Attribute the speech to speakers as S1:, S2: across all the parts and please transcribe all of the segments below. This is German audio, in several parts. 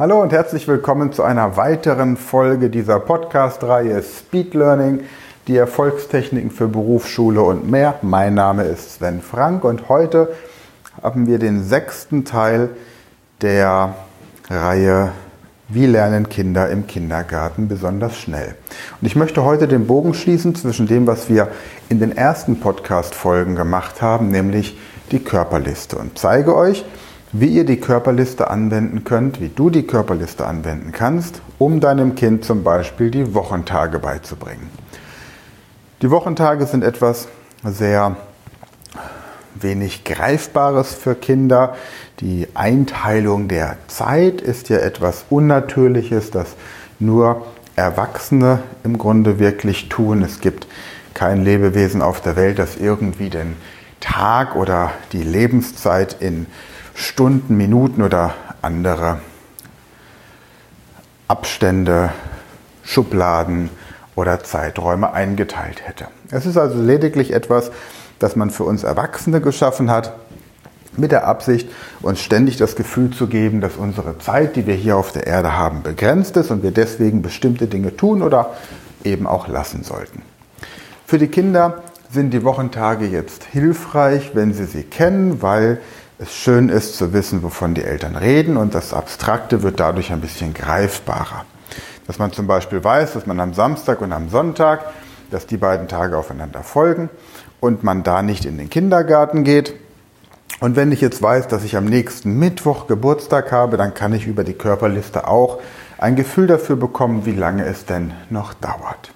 S1: Hallo und herzlich willkommen zu einer weiteren Folge dieser Podcast-Reihe Speed Learning, die Erfolgstechniken für Berufsschule und mehr. Mein Name ist Sven Frank und heute haben wir den sechsten Teil der Reihe Wie lernen Kinder im Kindergarten besonders schnell? Und ich möchte heute den Bogen schließen zwischen dem, was wir in den ersten Podcast-Folgen gemacht haben, nämlich die Körperliste und zeige euch, wie ihr die Körperliste anwenden könnt, wie du die Körperliste anwenden kannst, um deinem Kind zum Beispiel die Wochentage beizubringen. Die Wochentage sind etwas sehr wenig Greifbares für Kinder. Die Einteilung der Zeit ist ja etwas Unnatürliches, das nur Erwachsene im Grunde wirklich tun. Es gibt kein Lebewesen auf der Welt, das irgendwie den Tag oder die Lebenszeit in Stunden, Minuten oder andere Abstände, Schubladen oder Zeiträume eingeteilt hätte. Es ist also lediglich etwas, das man für uns Erwachsene geschaffen hat, mit der Absicht, uns ständig das Gefühl zu geben, dass unsere Zeit, die wir hier auf der Erde haben, begrenzt ist und wir deswegen bestimmte Dinge tun oder eben auch lassen sollten. Für die Kinder sind die Wochentage jetzt hilfreich, wenn sie sie kennen, weil es schön ist zu wissen, wovon die Eltern reden und das Abstrakte wird dadurch ein bisschen greifbarer. Dass man zum Beispiel weiß, dass man am Samstag und am Sonntag, dass die beiden Tage aufeinander folgen und man da nicht in den Kindergarten geht. Und wenn ich jetzt weiß, dass ich am nächsten Mittwoch Geburtstag habe, dann kann ich über die Körperliste auch ein Gefühl dafür bekommen, wie lange es denn noch dauert.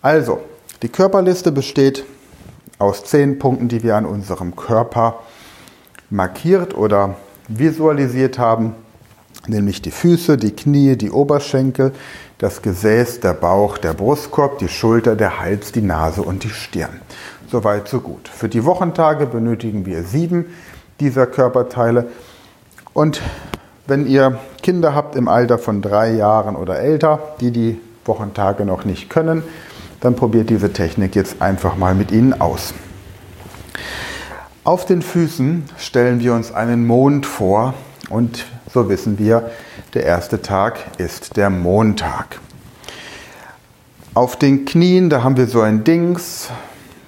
S1: Also, die Körperliste besteht aus zehn Punkten, die wir an unserem Körper markiert oder visualisiert haben, nämlich die Füße, die Knie, die Oberschenkel, das Gesäß, der Bauch, der Brustkorb, die Schulter, der Hals, die Nase und die Stirn. Soweit, so gut. Für die Wochentage benötigen wir sieben dieser Körperteile. Und wenn ihr Kinder habt im Alter von drei Jahren oder älter, die die Wochentage noch nicht können, dann probiert diese Technik jetzt einfach mal mit ihnen aus. Auf den Füßen stellen wir uns einen Mond vor und so wissen wir, der erste Tag ist der Montag. Auf den Knien, da haben wir so ein Dings,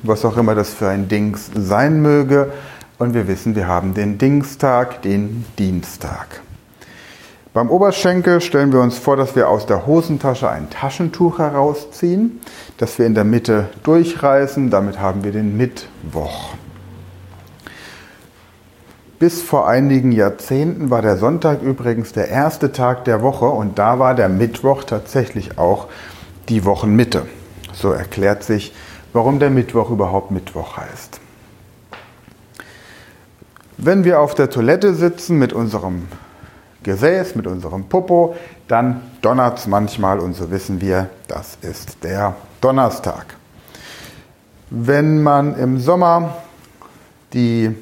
S1: was auch immer das für ein Dings sein möge. Und wir wissen, wir haben den Dingstag, den Dienstag. Beim Oberschenkel stellen wir uns vor, dass wir aus der Hosentasche ein Taschentuch herausziehen, das wir in der Mitte durchreißen. Damit haben wir den Mittwoch. Bis vor einigen Jahrzehnten war der Sonntag übrigens der erste Tag der Woche und da war der Mittwoch tatsächlich auch die Wochenmitte. So erklärt sich, warum der Mittwoch überhaupt Mittwoch heißt. Wenn wir auf der Toilette sitzen mit unserem Gesäß, mit unserem Popo, dann donnert es manchmal und so wissen wir, das ist der Donnerstag. Wenn man im Sommer die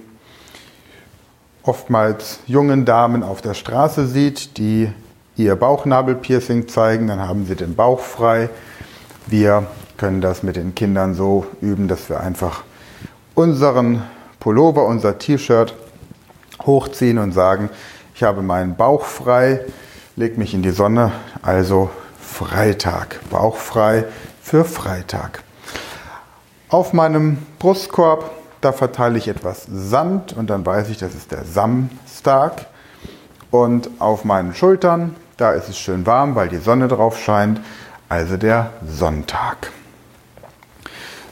S1: oftmals jungen Damen auf der Straße sieht, die ihr Bauchnabelpiercing zeigen, dann haben sie den Bauch frei. Wir können das mit den Kindern so üben, dass wir einfach unseren Pullover, unser T-Shirt hochziehen und sagen, ich habe meinen Bauch frei, leg mich in die Sonne, also Freitag, Bauch frei für Freitag. Auf meinem Brustkorb da verteile ich etwas Sand und dann weiß ich, das ist der Samstag. Und auf meinen Schultern, da ist es schön warm, weil die Sonne drauf scheint, also der Sonntag.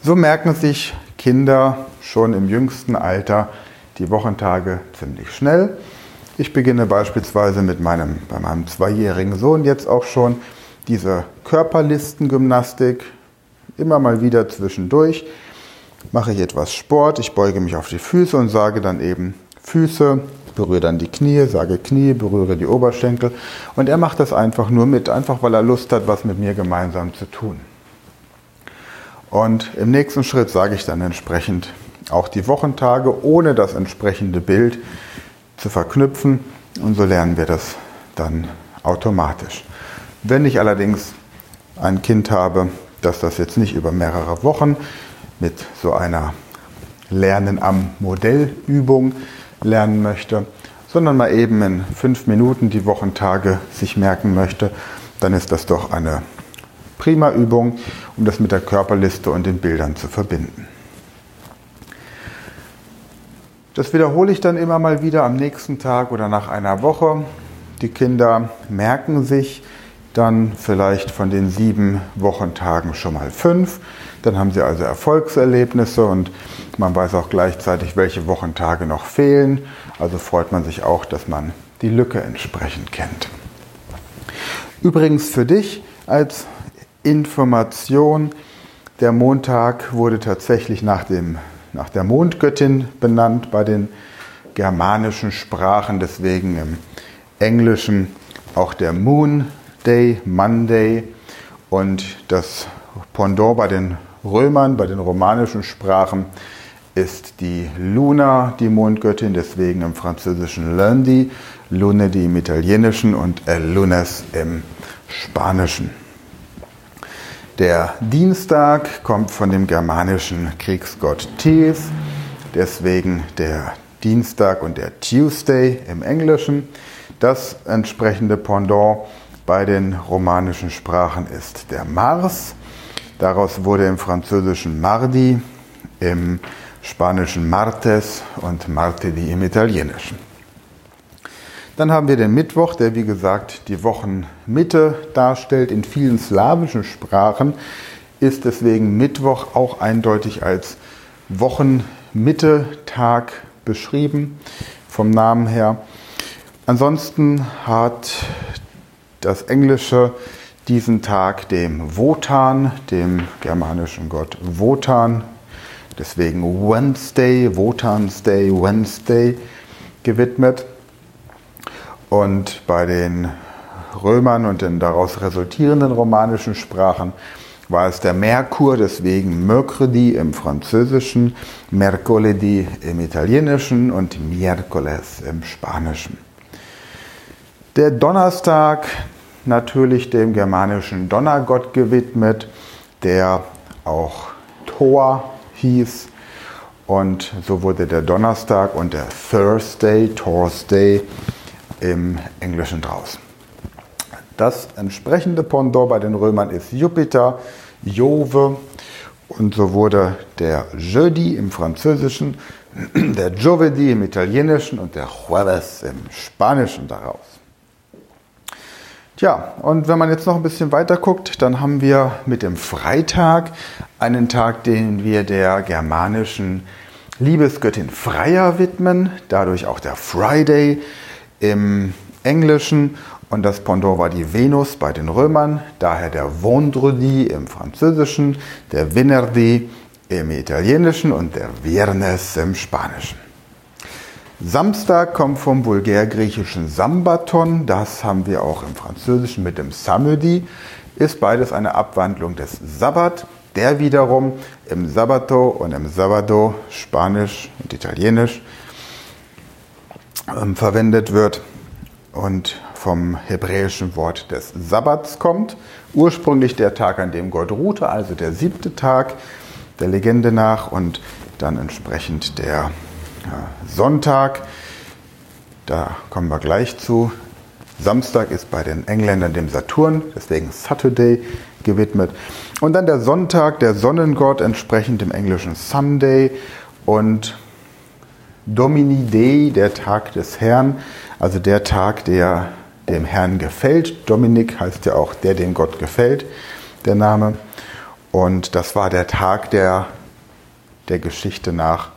S1: So merken sich Kinder schon im jüngsten Alter die Wochentage ziemlich schnell. Ich beginne beispielsweise mit meinem, bei meinem zweijährigen Sohn jetzt auch schon diese Körperlistengymnastik, immer mal wieder zwischendurch. Mache ich etwas Sport, ich beuge mich auf die Füße und sage dann eben Füße, berühre dann die Knie, sage Knie, berühre die Oberschenkel. Und er macht das einfach nur mit, einfach weil er Lust hat, was mit mir gemeinsam zu tun. Und im nächsten Schritt sage ich dann entsprechend auch die Wochentage ohne das entsprechende Bild zu verknüpfen und so lernen wir das dann automatisch. Wenn ich allerdings ein Kind habe, das das jetzt nicht über mehrere Wochen mit so einer Lernen am Modellübung lernen möchte, sondern mal eben in fünf Minuten die Wochentage sich merken möchte, dann ist das doch eine prima Übung, um das mit der Körperliste und den Bildern zu verbinden. Das wiederhole ich dann immer mal wieder am nächsten Tag oder nach einer Woche. Die Kinder merken sich dann vielleicht von den sieben Wochentagen schon mal fünf. Dann haben sie also Erfolgserlebnisse und man weiß auch gleichzeitig, welche Wochentage noch fehlen. Also freut man sich auch, dass man die Lücke entsprechend kennt. Übrigens für dich als Information, der Montag wurde tatsächlich nach, dem, nach der Mondgöttin benannt bei den germanischen Sprachen, deswegen im Englischen auch der Moon Day, Monday. Und das Pendant bei den Römern, bei den romanischen Sprachen ist die Luna, die Mondgöttin, deswegen im Französischen Lundi, Lunedi im Italienischen und El Lunes im Spanischen. Der Dienstag kommt von dem germanischen Kriegsgott Thies, deswegen der Dienstag und der Tuesday im Englischen. Das entsprechende Pendant bei den romanischen Sprachen ist der Mars. Daraus wurde im Französischen Mardi, im Spanischen Martes und Martedi im Italienischen. Dann haben wir den Mittwoch, der wie gesagt die Wochenmitte darstellt. In vielen slawischen Sprachen ist deswegen Mittwoch auch eindeutig als Wochenmitte-Tag beschrieben, vom Namen her. Ansonsten hat das Englische diesen Tag dem Wotan, dem germanischen Gott Wotan, deswegen Wednesday, Wotan's Day, Wednesday gewidmet. Und bei den Römern und den daraus resultierenden romanischen Sprachen war es der Merkur, deswegen Mercredi im Französischen, Mercoledi im Italienischen und Miércoles im Spanischen. Der Donnerstag natürlich dem germanischen Donnergott gewidmet, der auch Thor hieß. Und so wurde der Donnerstag und der Thursday, Thursday im Englischen draus. Das entsprechende Pendant bei den Römern ist Jupiter, Jove. Und so wurde der Jeudi im Französischen, der Giovedì im Italienischen und der Jueves im Spanischen daraus. Tja, und wenn man jetzt noch ein bisschen weiter guckt, dann haben wir mit dem Freitag einen Tag, den wir der germanischen Liebesgöttin Freya widmen, dadurch auch der Friday im Englischen und das Pendant war die Venus bei den Römern, daher der Vendredi im Französischen, der Venerdì im Italienischen und der Viernes im Spanischen. Samstag kommt vom vulgärgriechischen Sambaton, das haben wir auch im Französischen mit dem Samedi, ist beides eine Abwandlung des Sabbat, der wiederum im Sabbato und im Sabado, Spanisch und Italienisch, ähm, verwendet wird und vom hebräischen Wort des Sabbats kommt. Ursprünglich der Tag, an dem Gott ruhte, also der siebte Tag der Legende nach und dann entsprechend der Sonntag, da kommen wir gleich zu. Samstag ist bei den Engländern dem Saturn, deswegen Saturday gewidmet. Und dann der Sonntag, der Sonnengott, entsprechend dem englischen Sunday. Und Domini Dei, der Tag des Herrn, also der Tag, der dem Herrn gefällt. Dominik heißt ja auch der, dem Gott gefällt, der Name. Und das war der Tag der, der Geschichte nach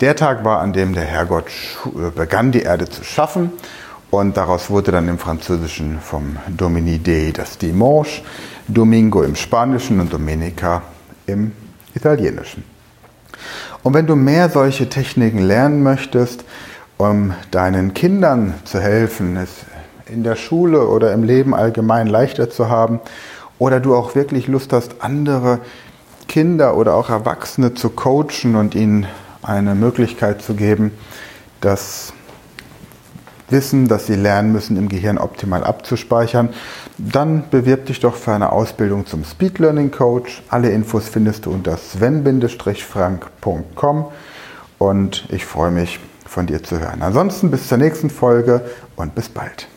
S1: der Tag war, an dem der Herrgott äh, begann, die Erde zu schaffen. Und daraus wurde dann im Französischen vom Domini Dei das Dimanche, Domingo im Spanischen und Domenica im Italienischen. Und wenn du mehr solche Techniken lernen möchtest, um deinen Kindern zu helfen, es in der Schule oder im Leben allgemein leichter zu haben, oder du auch wirklich Lust hast, andere Kinder oder auch Erwachsene zu coachen und ihnen eine Möglichkeit zu geben, das Wissen, das sie lernen müssen, im Gehirn optimal abzuspeichern, dann bewirb dich doch für eine Ausbildung zum Speed Learning Coach. Alle Infos findest du unter sven-frank.com und ich freue mich, von dir zu hören. Ansonsten bis zur nächsten Folge und bis bald.